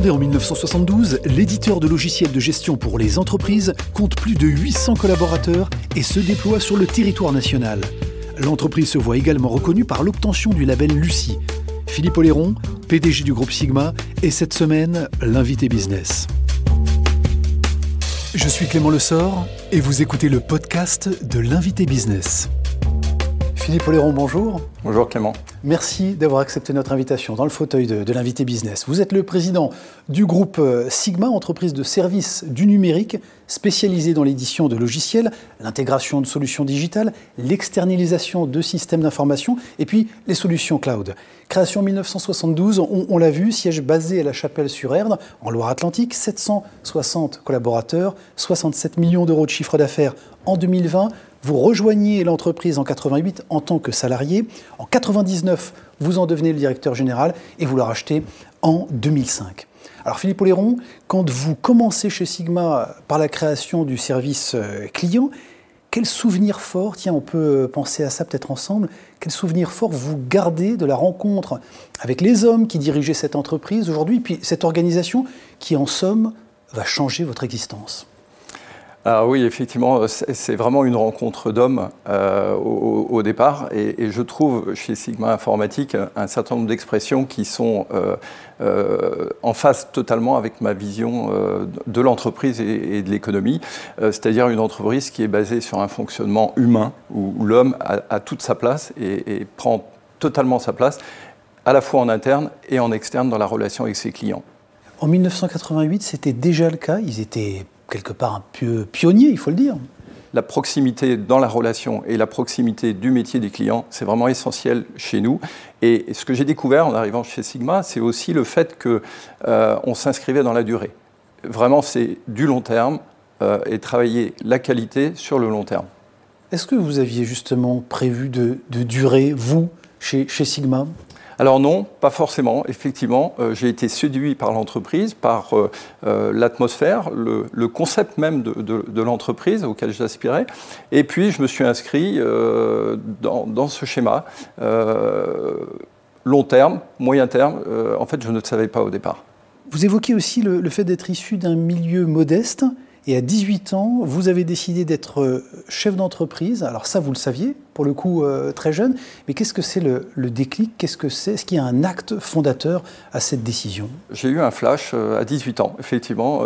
Fondé en 1972, l'éditeur de logiciels de gestion pour les entreprises compte plus de 800 collaborateurs et se déploie sur le territoire national. L'entreprise se voit également reconnue par l'obtention du label Lucie. Philippe Oléron, PDG du groupe Sigma, est cette semaine l'invité business. Je suis Clément Lessort et vous écoutez le podcast de l'invité business. Philippe Oléron, bonjour. Bonjour Clément. Merci d'avoir accepté notre invitation dans le fauteuil de, l'invité business. Vous êtes le président du groupe euh, Sigma, entreprise de services du numérique spécialisée dans l'édition de logiciels, l'intégration de solutions digitales, l'externalisation de systèmes d'information et puis les solutions cloud. Création en 1972, on, on l'a vu, siège basé à la Chapelle-sur-Erdre, en Loire-Atlantique, 760 collaborateurs, 67 millions d'euros de chiffre d'affaires en 2020. Vous rejoignez l'entreprise en 88 en tant que salarié. En 99, vous en devenez le directeur général et vous la rachetez en 2005. Alors Philippe Oléron, quand vous commencez chez Sigma par la création du service euh, client, quel souvenir fort, tiens, on peut penser à ça peut-être ensemble, quel souvenir fort vous gardez de la rencontre avec les hommes qui dirigeaient cette entreprise aujourd'hui, puis cette organisation qui en somme va changer votre existence? Alors oui, effectivement, c'est vraiment une rencontre d'hommes euh, au, départ, et, je trouve chez Sigma Informatique un certain nombre d'expressions qui sont euh, euh, en phase totalement avec ma vision de l'entreprise et, de l'économie, c'est-à-dire une entreprise qui est basée sur un fonctionnement humain où, l'homme a, toute sa place et, et prend totalement sa place, à la fois en interne et en externe dans la relation avec ses clients. En 1988, c'était déjà le cas. Ils étaient quelque part un peu pionnier, il faut le dire. La proximité dans la relation et la proximité du métier des clients, c'est vraiment essentiel chez nous. Et ce que j'ai découvert en arrivant chez Sigma, c'est aussi le fait qu'on euh, s'inscrivait dans la durée. Vraiment, c'est du long terme euh, et travailler la qualité sur le long terme. Est-ce que vous aviez justement prévu de, durer, vous, chez, chez Sigma? Alors non, pas forcément. Effectivement, euh, j'ai été séduit par l'entreprise, par euh, euh, l'atmosphère, le, concept même de, l'entreprise auquel j'aspirais. Et puis, je me suis inscrit dans, ce schéma. long terme, moyen terme, en fait, je ne le savais pas au départ. Vous évoquez aussi le fait d'être issu d'un milieu modeste. Et à 18 ans, vous avez décidé d'être euh, chef d'entreprise. Alors ça, vous le saviez, pour le coup, euh, très jeune. Mais qu'est-ce que c'est le, déclic? Qu'est-ce que c'est? Est-ce qu'il y a un acte fondateur à cette décision? J'ai eu un flash euh, à 18 ans, effectivement,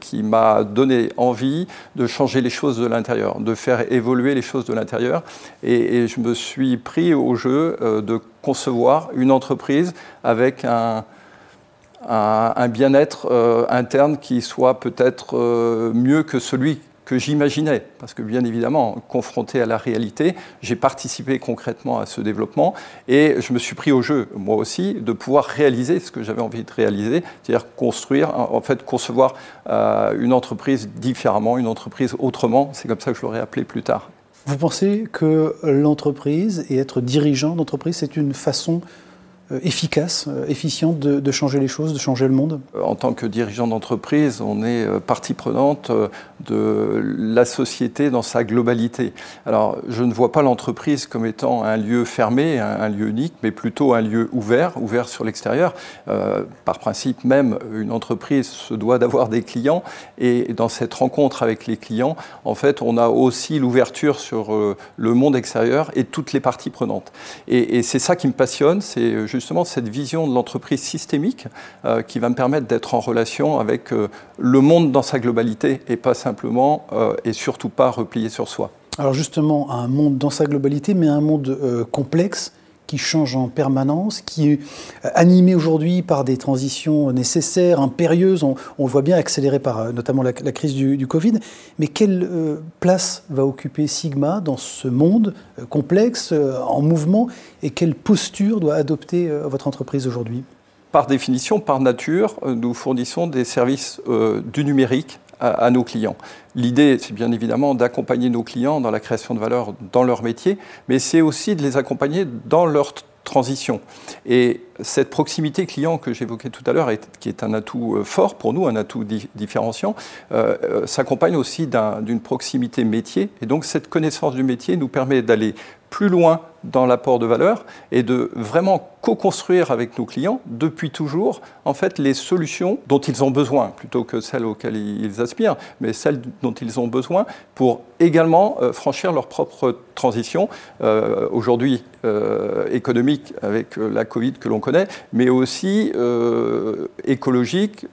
qui m'a donné envie de changer les choses de l'intérieur, de faire évoluer les choses de l'intérieur. Et, et, je me suis pris au jeu de concevoir une entreprise avec un un, bien-être euh, interne qui soit peut-être euh, mieux que celui que j'imaginais. Parce que bien évidemment, confronté à la réalité, j'ai participé concrètement à ce développement et je me suis pris au jeu, moi aussi, de pouvoir réaliser ce que j'avais envie de réaliser, c'est-à-dire construire, en fait, concevoir euh, une entreprise différemment, une entreprise autrement. C'est comme ça que je l'aurais appelé plus tard. Vous pensez que l'entreprise et être dirigeant d'entreprise, c'est une façon efficace, euh, efficiente de, changer les choses, de changer le monde euh, En tant que dirigeant d'entreprise, on est partie prenante de la société dans sa globalité. Alors, je ne vois pas l'entreprise comme étant un lieu fermé, un, lieu unique, mais plutôt un lieu ouvert, ouvert sur l'extérieur. par principe même, une entreprise se doit d'avoir des clients, et dans cette rencontre avec les clients, en fait, on a aussi l'ouverture sur le monde extérieur et toutes les parties prenantes. Et, et c'est ça qui me passionne, c'est justement cette vision de l'entreprise systémique euh, qui va me permettre d'être en relation avec euh, le monde dans sa globalité et pas simplement euh, et surtout pas replié sur soi. Alors justement, un monde dans sa globalité, mais un monde complexe qui change en permanence, qui est animé aujourd'hui par des transitions nécessaires, impérieuses, on, le voit bien accéléré par euh, notamment la, crise du, Covid. Mais quelle euh, place va occuper Sigma dans ce monde euh, complexe, en mouvement, et quelle posture doit adopter votre entreprise aujourd'hui? Par définition, par nature, nous fournissons des services du numérique à, nos clients. L'idée, c'est bien évidemment d'accompagner nos clients dans la création de valeur dans leur métier, mais c'est aussi de les accompagner dans leur transition. Et cette proximité client que j'évoquais tout à l'heure, qui est un atout euh, fort pour nous, un atout différenciant, euh, euh, s'accompagne aussi d'une proximité métier. Et donc cette connaissance du métier nous permet d'aller plus loin dans l'apport de valeur et de vraiment co-construire avec nos clients depuis toujours en fait les solutions dont ils ont besoin plutôt que celles auxquelles ils aspirent, mais celles dont ils ont besoin pour également euh, franchir leur propre transition euh, aujourd'hui euh, économique avec la Covid que l'on connaît, mais aussi écologique,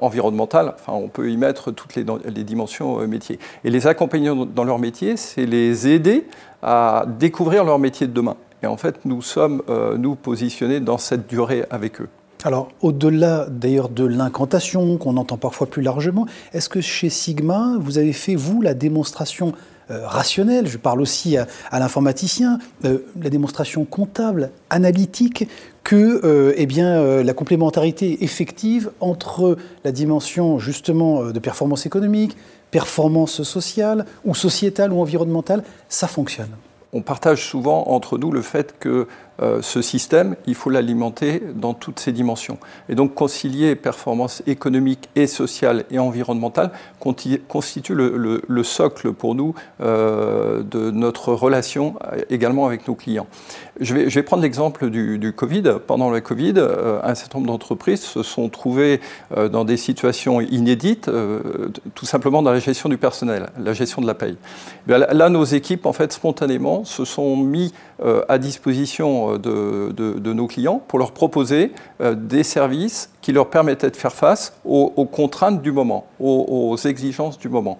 environnementale. Enfin, on peut y mettre toutes les, les dimensions métiers. Et les accompagner dans leur métier, c'est les aider à découvrir leur métier Et en fait, nous sommes, euh, nous, positionnés dans cette durée avec eux. Alors, au-delà d'ailleurs de l'incantation qu'on entend parfois plus largement, est-ce que chez Sigma, vous avez fait, vous, la démonstration euh, rationnelle, je parle aussi à, l'informaticien, euh, la démonstration comptable, analytique, que eh bien, la complémentarité effective entre la dimension justement de performance économique, performance sociale ou sociétale ou environnementale, ça fonctionne? On partage souvent entre nous le fait que euh, ce système, il faut l'alimenter dans toutes ses dimensions. Et donc concilier performance économique et sociale et environnementale constitue le, socle pour nous euh, de notre relation euh, également avec nos clients. Je vais, prendre l'exemple du, Covid. Pendant le Covid, un certain nombre d'entreprises se sont trouvées dans des situations inédites, tout simplement dans la gestion du personnel, la gestion de la paye. Là, nos équipes, en fait, spontanément, se sont mis à disposition de, nos clients pour leur proposer euh, des services qui leur permettaient de faire face aux, contraintes du moment, aux, exigences du moment.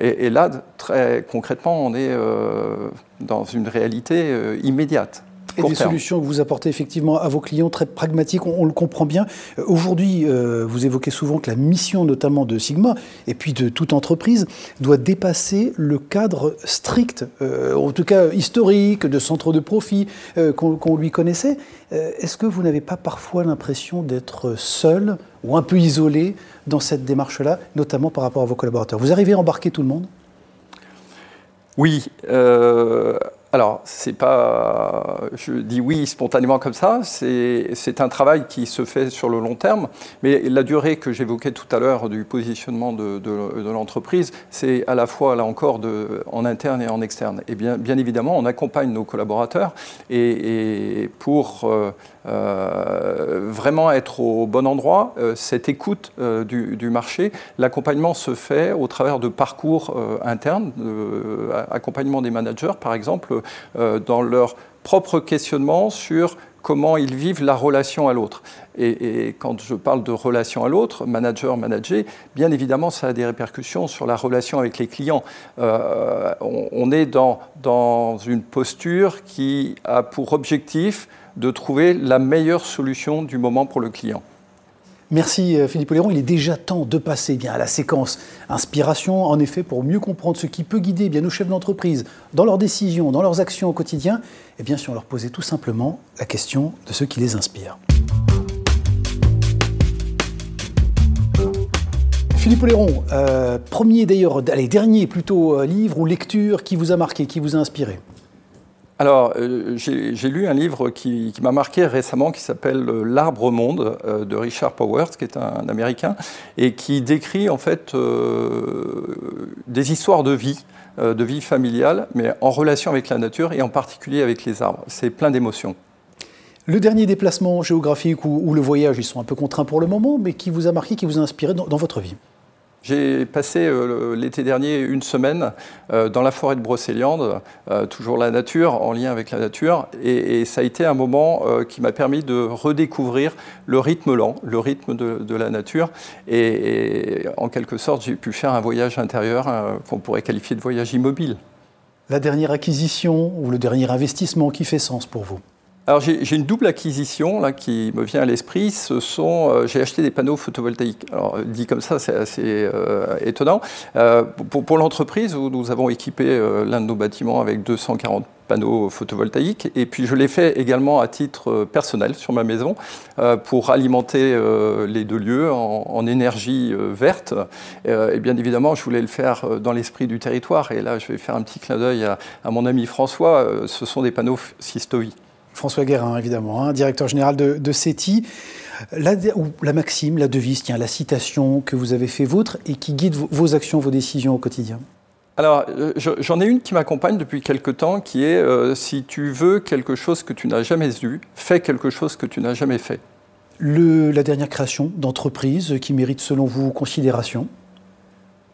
Et, là, très concrètement, on est euh, dans une réalité euh, immédiate et des solutions que vous apportez effectivement à vos clients très pragmatiques, on, le comprend bien. Euh, aujourd'hui, euh, vous évoquez souvent que la mission notamment de Sigma et puis de toute entreprise doit dépasser le cadre strict, euh, en tout cas historique, de centre de profit qu'on lui connaissait. Est-ce que vous n'avez pas parfois l'impression d'être seul ou un peu isolé dans cette démarche-là, notamment par rapport à vos collaborateurs? Vous arrivez à embarquer tout le monde? Oui, alors, c'est pas, je dis oui spontanément comme ça, c'est un travail qui se fait sur le long terme, mais la durée que j'évoquais tout à l'heure du positionnement de, l'entreprise, c'est à la fois, là encore, de, en interne et en externe. Et bien, bien évidemment, on accompagne nos collaborateurs et, pour euh, vraiment être au bon endroit, euh, cette écoute du, du, marché, l'accompagnement se fait au travers de parcours internes, accompagnement des managers, par exemple, euh, dans leur propre questionnement sur comment ils vivent la relation à l'autre. Et, quand je parle de relation à l'autre, manager, manager, bien évidemment, ça a des répercussions sur la relation avec les clients. Euh, on, est dans, dans une posture qui a pour objectif de trouver la meilleure solution du moment pour le client. Merci euh, Philippe Oléron. Il est déjà temps de passer bien à la séquence inspiration, en effet, pour mieux comprendre ce qui peut guider bien nos chefs d'entreprise dans leurs décisions, dans leurs actions au quotidien, et bien sûr leur poser tout simplement la question de ce qui les inspire. Philippe Oléron, euh, premier d'ailleurs, allez, dernier plutôt euh, livre ou lecture qui vous a marqué, qui vous a inspiré? Alors, euh, j'ai lu un livre qui, m'a marqué récemment qui s'appelle euh, L'arbre monde euh, de Richard Powers, qui est un, Américain, et qui décrit en fait des histoires de vie, de vie familiale, mais en relation avec la nature et en particulier avec les arbres. C'est plein d'émotions. Le dernier déplacement géographique ou, le voyage, ils sont un peu contraints pour le moment, mais qui vous a marqué, qui vous a inspiré dans votre vie? J'ai passé euh, l'été dernier une semaine euh, dans la forêt de Brocéliande, euh, toujours la nature, en lien avec la nature, et, ça a été un moment qui m'a permis de redécouvrir le rythme lent, le rythme de, la nature, et, en quelque sorte j'ai pu faire un voyage intérieur qu'on pourrait qualifier de voyage immobile. La dernière acquisition ou le dernier investissement qui fait sens pour vous? Alors j'ai une double acquisition là, qui me vient à l'esprit. Ce sont, euh, j'ai acheté des panneaux photovoltaïques. Alors euh, dit comme ça, c'est assez euh, étonnant. pour, l'entreprise, nous avons équipé l'un de nos bâtiments avec 240 panneaux photovoltaïques. Et puis je l'ai fait également à titre personnel sur ma maison pour alimenter les deux lieux en, énergie verte. et bien évidemment, je voulais le faire dans l'esprit du territoire. Et là, je vais faire un petit clin d'œil à, à, mon ami François. ce sont des panneaux Sistovi. François Guérin, évidemment, hein, directeur général de, de CETI. La, la, maxime, la devise, tiens, la citation que vous avez fait vôtre et qui guide vos actions, vos décisions au quotidien alors, j'en ai une qui m'accompagne depuis quelque temps, qui est si tu veux quelque chose que tu n'as jamais eu, fais quelque chose que tu n'as jamais fait. Le, la dernière création d'entreprise qui mérite selon vous considération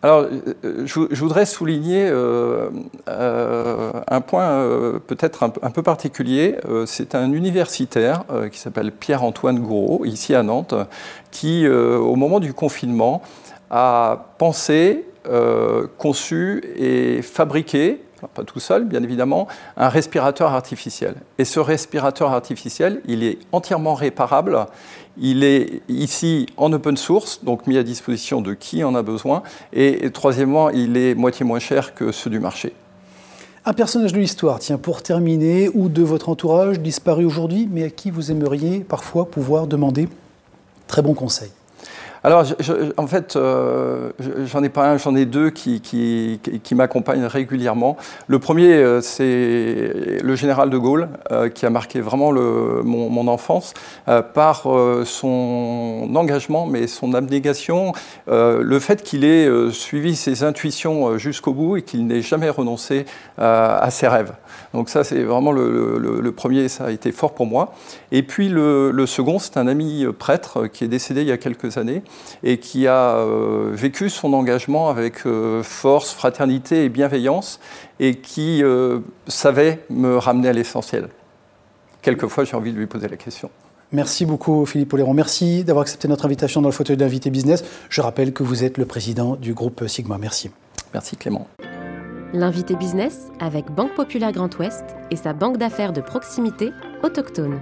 alors, je, voudrais souligner euh, euh, un point euh, peut-être un, peu particulier. c'est un universitaire qui s'appelle Pierre-Antoine Gouraud, ici à Nantes, qui, au moment du confinement, a pensé, conçu et fabriqué pas tout seul bien évidemment, un respirateur artificiel. Et ce respirateur artificiel, il est entièrement réparable. Il est ici en open source, donc mis à disposition de qui en a besoin. Et, troisièmement, il est moitié moins cher que ceux du marché. Un personnage de l'histoire, tiens, pour terminer, ou de votre entourage disparu aujourd'hui, mais à qui vous aimeriez parfois pouvoir demander très bons conseils alors, en fait, euh, j'en ai pas un, j'en ai deux qui, m'accompagnent régulièrement. Le premier, euh, c'est le général de Gaulle, euh, qui a marqué vraiment mon, enfance par son engagement, mais son abnégation, le fait qu'il ait suivi ses intuitions jusqu'au bout et qu'il n'ait jamais renoncé à ses rêves. Donc ça, c'est vraiment le, premier, ça a été fort pour moi. Et puis le second, c'est un ami prêtre qui est décédé il y a quelques années et qui a euh, vécu son engagement avec euh, force, fraternité et bienveillance et qui euh, savait me ramener à l'essentiel. Quelquefois, j'ai envie de lui poser la question. Merci beaucoup Philippe Oléron. Merci d'avoir accepté notre invitation dans le fauteuil d'invité business. Je rappelle que vous êtes le président du groupe Sigma. Merci. Merci Clément. L'invité business avec Banque Populaire Grand Ouest et sa banque d'affaires de proximité autochtone.